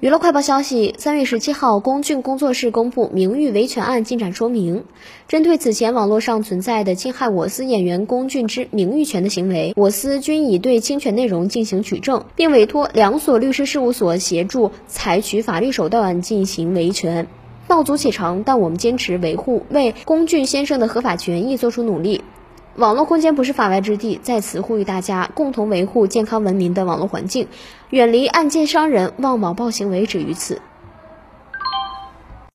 娱乐快报消息：三月十七号，龚俊工作室公布名誉维权案进展说明。针对此前网络上存在的侵害我司演员龚俊之名誉权的行为，我司均已对侵权内容进行取证，并委托两所律师事务所协助采取法律手段进行维权。道阻且长，但我们坚持维护，为龚俊先生的合法权益做出努力。网络空间不是法外之地，在此呼吁大家共同维护健康文明的网络环境，远离案件伤人、妄网暴行为止于此。